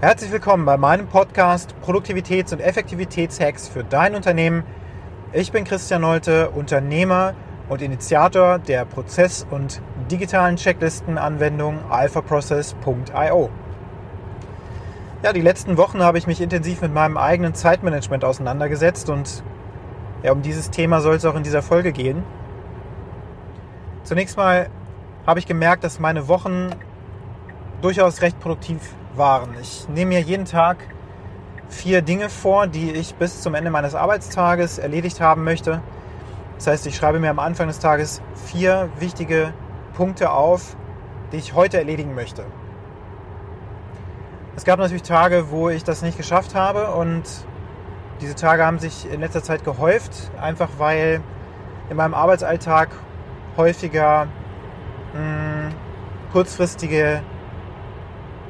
Herzlich willkommen bei meinem Podcast Produktivitäts- und Effektivitätshacks für dein Unternehmen. Ich bin Christian Nolte, Unternehmer und Initiator der Prozess- und digitalen Checklistenanwendung alphaprocess.io. Ja, die letzten Wochen habe ich mich intensiv mit meinem eigenen Zeitmanagement auseinandergesetzt und ja, um dieses Thema soll es auch in dieser Folge gehen. Zunächst mal habe ich gemerkt, dass meine Wochen durchaus recht produktiv waren. Ich nehme mir jeden Tag vier Dinge vor, die ich bis zum Ende meines Arbeitstages erledigt haben möchte. Das heißt, ich schreibe mir am Anfang des Tages vier wichtige Punkte auf, die ich heute erledigen möchte. Es gab natürlich Tage, wo ich das nicht geschafft habe und diese Tage haben sich in letzter Zeit gehäuft, einfach weil in meinem Arbeitsalltag häufiger mh, hm, kurzfristige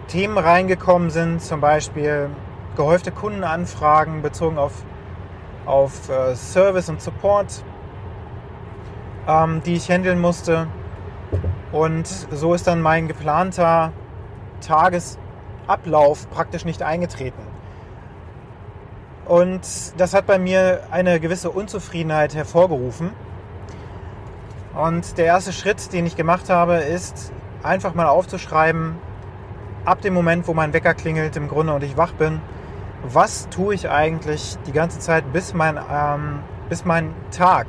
Themen reingekommen sind, zum Beispiel gehäufte Kundenanfragen bezogen auf, auf äh, Service und Support, ähm, die ich handeln musste. Und so ist dann mein geplanter Tagesablauf praktisch nicht eingetreten. Und das hat bei mir eine gewisse Unzufriedenheit hervorgerufen. Und der erste Schritt, den ich gemacht habe, ist einfach mal aufzuschreiben, ab dem Moment, wo mein Wecker klingelt im Grunde und ich wach bin, was tue ich eigentlich die ganze Zeit, bis mein, ähm, bis mein Tag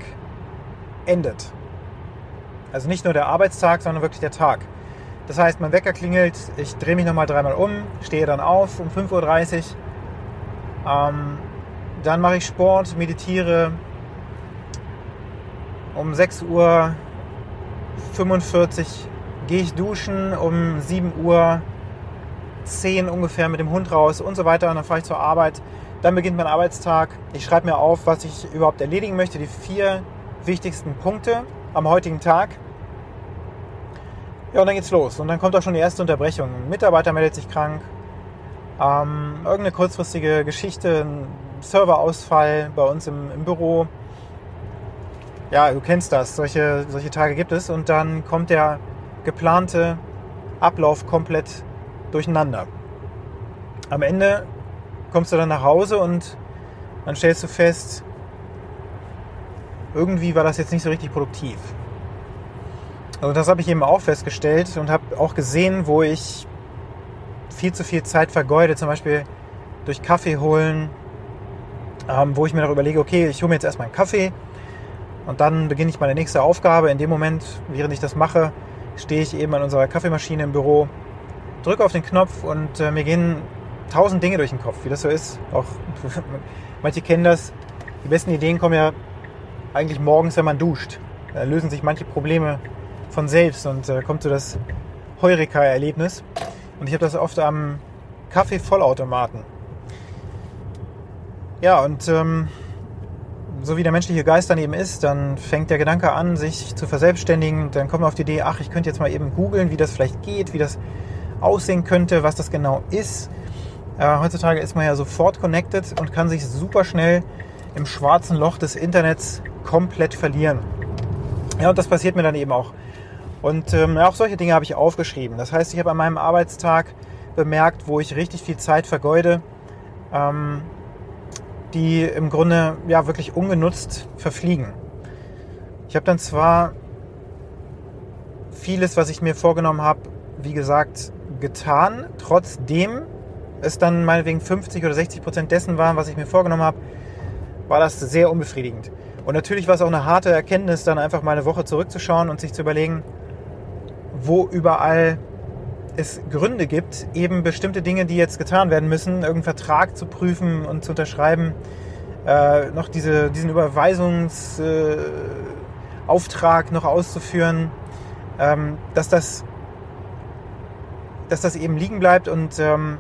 endet. Also nicht nur der Arbeitstag, sondern wirklich der Tag. Das heißt, mein Wecker klingelt, ich drehe mich nochmal dreimal um, stehe dann auf um 5.30 Uhr. Ähm, dann mache ich Sport, meditiere. Um 6.45 Uhr gehe ich duschen. Um 7 Uhr 10 ungefähr mit dem Hund raus und so weiter. Und dann fahre ich zur Arbeit. Dann beginnt mein Arbeitstag. Ich schreibe mir auf, was ich überhaupt erledigen möchte. Die vier wichtigsten Punkte am heutigen Tag. Ja, und dann geht's los. Und dann kommt auch schon die erste Unterbrechung. Ein Mitarbeiter meldet sich krank. Ähm, irgendeine kurzfristige Geschichte, ein Serverausfall bei uns im, im Büro. Ja, du kennst das. Solche, solche Tage gibt es. Und dann kommt der geplante Ablauf komplett durcheinander. Am Ende kommst du dann nach Hause und dann stellst du fest, irgendwie war das jetzt nicht so richtig produktiv. Also das habe ich eben auch festgestellt und habe auch gesehen, wo ich viel zu viel Zeit vergeude, zum Beispiel durch Kaffee holen, ähm, wo ich mir noch überlege, okay, ich hole mir jetzt erstmal einen Kaffee und dann beginne ich meine nächste Aufgabe. In dem Moment, während ich das mache, stehe ich eben an unserer Kaffeemaschine im Büro drücke auf den Knopf und äh, mir gehen tausend Dinge durch den Kopf, wie das so ist. Auch manche kennen das. Die besten Ideen kommen ja eigentlich morgens, wenn man duscht. Da lösen sich manche Probleme von selbst und äh, kommt so das Heureka-Erlebnis. Und ich habe das oft am Kaffee-Vollautomaten. Ja, und ähm, so wie der menschliche Geist dann eben ist, dann fängt der Gedanke an, sich zu verselbstständigen. Dann kommt man auf die Idee, ach, ich könnte jetzt mal eben googeln, wie das vielleicht geht, wie das aussehen könnte, was das genau ist. Äh, heutzutage ist man ja sofort connected und kann sich super schnell im schwarzen Loch des Internets komplett verlieren. Ja, und das passiert mir dann eben auch. Und ähm, auch solche Dinge habe ich aufgeschrieben. Das heißt, ich habe an meinem Arbeitstag bemerkt, wo ich richtig viel Zeit vergeude, ähm, die im Grunde ja wirklich ungenutzt verfliegen. Ich habe dann zwar vieles, was ich mir vorgenommen habe, wie gesagt, getan. Trotzdem es dann meinetwegen 50 oder 60 Prozent dessen waren, was ich mir vorgenommen habe, war das sehr unbefriedigend. Und natürlich war es auch eine harte Erkenntnis, dann einfach mal eine Woche zurückzuschauen und sich zu überlegen, wo überall es Gründe gibt, eben bestimmte Dinge, die jetzt getan werden müssen, irgendeinen Vertrag zu prüfen und zu unterschreiben, äh, noch diese, diesen Überweisungsauftrag äh, noch auszuführen, ähm, dass das dass das eben liegen bleibt und ähm,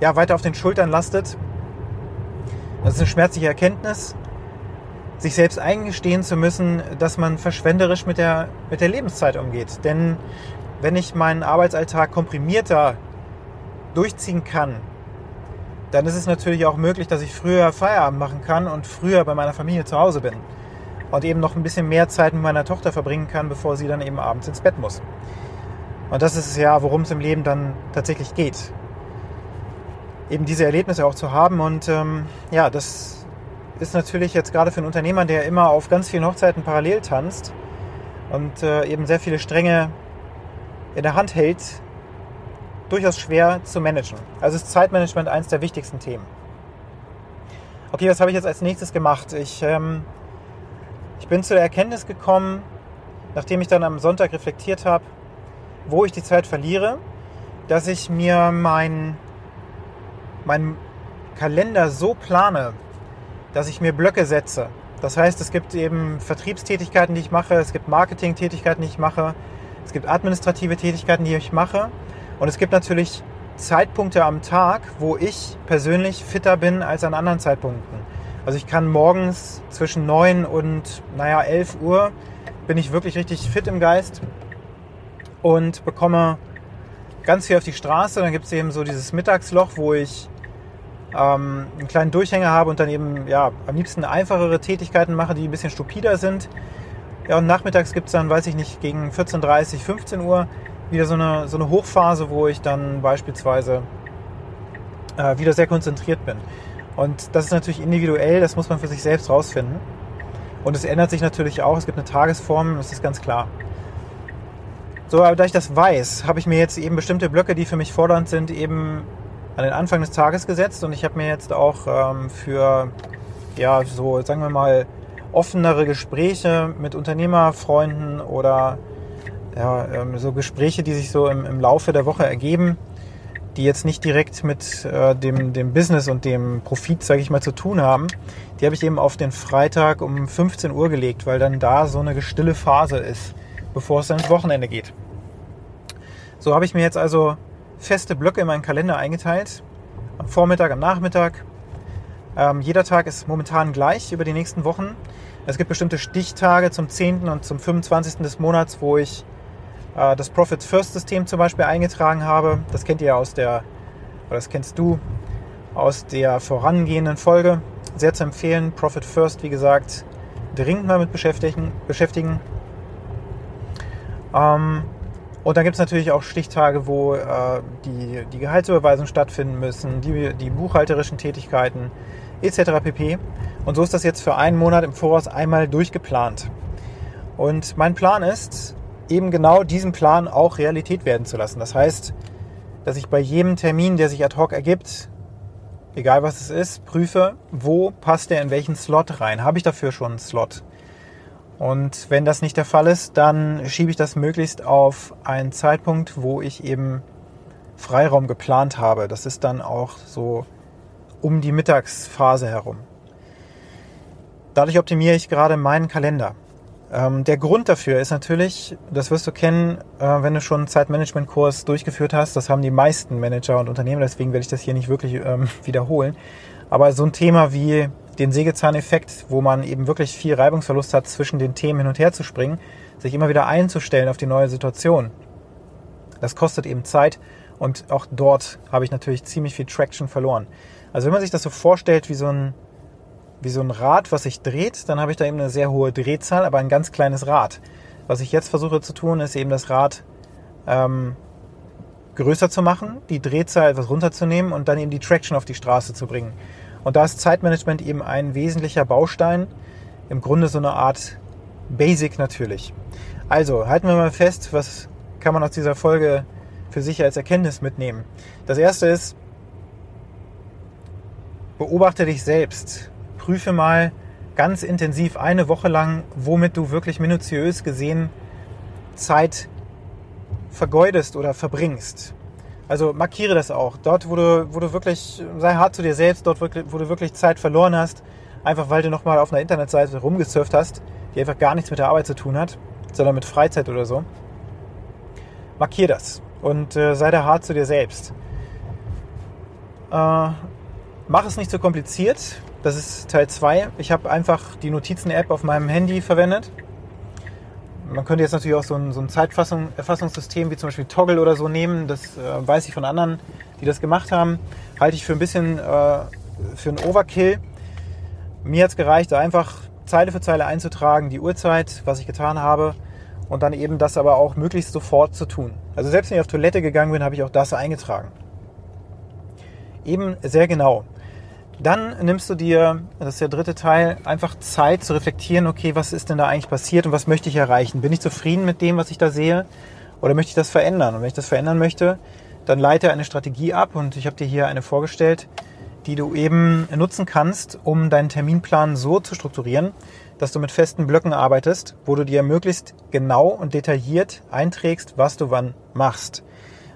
ja, weiter auf den Schultern lastet. Das ist eine schmerzliche Erkenntnis, sich selbst eingestehen zu müssen, dass man verschwenderisch mit der, mit der Lebenszeit umgeht. Denn wenn ich meinen Arbeitsalltag komprimierter durchziehen kann, dann ist es natürlich auch möglich, dass ich früher Feierabend machen kann und früher bei meiner Familie zu Hause bin. Und eben noch ein bisschen mehr Zeit mit meiner Tochter verbringen kann, bevor sie dann eben abends ins Bett muss. Und das ist es ja, worum es im Leben dann tatsächlich geht. eben diese Erlebnisse auch zu haben. Und ähm, ja, das ist natürlich jetzt gerade für einen Unternehmer, der immer auf ganz vielen Hochzeiten parallel tanzt und äh, eben sehr viele Stränge in der Hand hält, durchaus schwer zu managen. Also ist Zeitmanagement eines der wichtigsten Themen. Okay, was habe ich jetzt als nächstes gemacht? Ich, ähm, ich bin zu der Erkenntnis gekommen, nachdem ich dann am Sonntag reflektiert habe, wo ich die Zeit verliere, dass ich mir mein, mein Kalender so plane, dass ich mir Blöcke setze. Das heißt, es gibt eben Vertriebstätigkeiten, die ich mache, es gibt Marketingtätigkeiten, die ich mache, es gibt administrative Tätigkeiten, die ich mache und es gibt natürlich Zeitpunkte am Tag, wo ich persönlich fitter bin als an anderen Zeitpunkten. Also ich kann morgens zwischen 9 und naja 11 Uhr bin ich wirklich richtig fit im Geist und bekomme ganz viel auf die Straße. Dann gibt es eben so dieses Mittagsloch, wo ich ähm, einen kleinen Durchhänger habe und dann eben ja, am liebsten einfachere Tätigkeiten mache, die ein bisschen stupider sind. Ja, und nachmittags gibt es dann, weiß ich nicht, gegen 14.30, 15 Uhr wieder so eine, so eine Hochphase, wo ich dann beispielsweise äh, wieder sehr konzentriert bin. Und das ist natürlich individuell, das muss man für sich selbst rausfinden. Und es ändert sich natürlich auch, es gibt eine Tagesform, das ist ganz klar. So, aber da ich das weiß, habe ich mir jetzt eben bestimmte Blöcke, die für mich fordernd sind, eben an den Anfang des Tages gesetzt. Und ich habe mir jetzt auch ähm, für, ja, so sagen wir mal, offenere Gespräche mit Unternehmerfreunden oder ja, ähm, so Gespräche, die sich so im, im, Laufe der Woche ergeben, die jetzt nicht direkt mit äh, dem, dem Business und dem Profit, sage ich mal, zu tun haben, die habe ich eben auf den Freitag um 15 Uhr gelegt, weil dann da so eine stille Phase ist, bevor es dann ins Wochenende geht. So habe ich mir jetzt also feste Blöcke in meinen Kalender eingeteilt. Am Vormittag, am Nachmittag. Ähm, jeder Tag ist momentan gleich über die nächsten Wochen. Es gibt bestimmte Stichtage zum 10. und zum 25. des Monats, wo ich äh, das Profit First System zum Beispiel eingetragen habe. Das kennt ihr aus der, oder das kennst du aus der vorangehenden Folge. Sehr zu empfehlen. Profit First, wie gesagt, dringend mal mit beschäftigen. beschäftigen. Ähm, und dann gibt es natürlich auch Stichtage, wo äh, die, die Gehaltsüberweisungen stattfinden müssen, die, die buchhalterischen Tätigkeiten etc. pp. Und so ist das jetzt für einen Monat im Voraus einmal durchgeplant. Und mein Plan ist, eben genau diesen Plan auch Realität werden zu lassen. Das heißt, dass ich bei jedem Termin, der sich ad hoc ergibt, egal was es ist, prüfe, wo passt der in welchen Slot rein. Habe ich dafür schon einen Slot? Und wenn das nicht der Fall ist, dann schiebe ich das möglichst auf einen Zeitpunkt, wo ich eben Freiraum geplant habe. Das ist dann auch so um die Mittagsphase herum. Dadurch optimiere ich gerade meinen Kalender. Ähm, der Grund dafür ist natürlich, das wirst du kennen, äh, wenn du schon einen Zeitmanagement-Kurs durchgeführt hast. Das haben die meisten Manager und Unternehmen, deswegen werde ich das hier nicht wirklich ähm, wiederholen. Aber so ein Thema wie den Sägezahneffekt, wo man eben wirklich viel Reibungsverlust hat, zwischen den Themen hin und her zu springen, sich immer wieder einzustellen auf die neue Situation. Das kostet eben Zeit und auch dort habe ich natürlich ziemlich viel Traction verloren. Also wenn man sich das so vorstellt wie so ein, wie so ein Rad, was sich dreht, dann habe ich da eben eine sehr hohe Drehzahl, aber ein ganz kleines Rad. Was ich jetzt versuche zu tun, ist eben das Rad ähm, größer zu machen, die Drehzahl etwas runterzunehmen und dann eben die Traction auf die Straße zu bringen. Und da ist Zeitmanagement eben ein wesentlicher Baustein. Im Grunde so eine Art Basic natürlich. Also halten wir mal fest, was kann man aus dieser Folge für sich als Erkenntnis mitnehmen. Das erste ist, beobachte dich selbst. Prüfe mal ganz intensiv eine Woche lang, womit du wirklich minutiös gesehen Zeit vergeudest oder verbringst. Also markiere das auch. Dort, wo du, wo du wirklich, sei hart zu dir selbst, dort, wo du wirklich Zeit verloren hast, einfach weil du nochmal auf einer Internetseite rumgesurft hast, die einfach gar nichts mit der Arbeit zu tun hat, sondern mit Freizeit oder so. Markier das und äh, sei da hart zu dir selbst. Äh, mach es nicht so kompliziert. Das ist Teil 2. Ich habe einfach die Notizen-App auf meinem Handy verwendet man könnte jetzt natürlich auch so ein, so ein Zeiterfassungssystem wie zum Beispiel Toggle oder so nehmen. Das äh, weiß ich von anderen, die das gemacht haben. Halte ich für ein bisschen äh, für einen Overkill. Mir hat es gereicht, einfach Zeile für Zeile einzutragen, die Uhrzeit, was ich getan habe und dann eben das aber auch möglichst sofort zu tun. Also selbst wenn ich auf Toilette gegangen bin, habe ich auch das eingetragen. eben sehr genau. Dann nimmst du dir, das ist der dritte Teil, einfach Zeit zu reflektieren, okay, was ist denn da eigentlich passiert und was möchte ich erreichen? Bin ich zufrieden mit dem, was ich da sehe oder möchte ich das verändern? Und wenn ich das verändern möchte, dann leite eine Strategie ab und ich habe dir hier eine vorgestellt, die du eben nutzen kannst, um deinen Terminplan so zu strukturieren, dass du mit festen Blöcken arbeitest, wo du dir möglichst genau und detailliert einträgst, was du wann machst.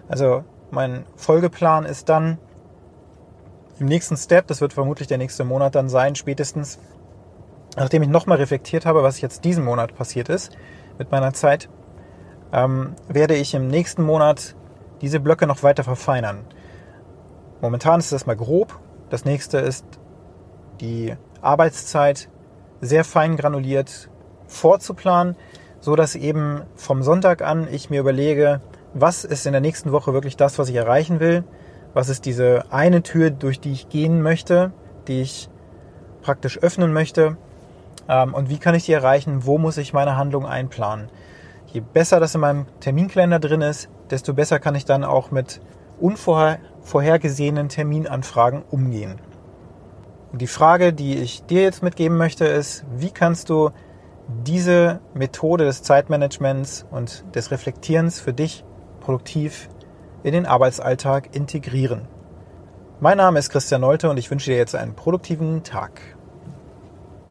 Also mein Folgeplan ist dann, im nächsten Step, das wird vermutlich der nächste Monat dann sein, spätestens, nachdem ich nochmal reflektiert habe, was jetzt diesen Monat passiert ist mit meiner Zeit, ähm, werde ich im nächsten Monat diese Blöcke noch weiter verfeinern. Momentan ist das mal grob. Das nächste ist die Arbeitszeit sehr fein granuliert vorzuplanen, so dass eben vom Sonntag an ich mir überlege, was ist in der nächsten Woche wirklich das, was ich erreichen will was ist diese eine Tür, durch die ich gehen möchte, die ich praktisch öffnen möchte ähm, und wie kann ich die erreichen, wo muss ich meine Handlung einplanen. Je besser das in meinem Terminkalender drin ist, desto besser kann ich dann auch mit unvorhergesehenen Terminanfragen umgehen. Und die Frage, die ich dir jetzt mitgeben möchte, ist, wie kannst du diese Methode des Zeitmanagements und des Reflektierens für dich produktiv in den Arbeitsalltag integrieren. Mein Name ist Christian Nolte und ich wünsche dir jetzt einen produktiven Tag.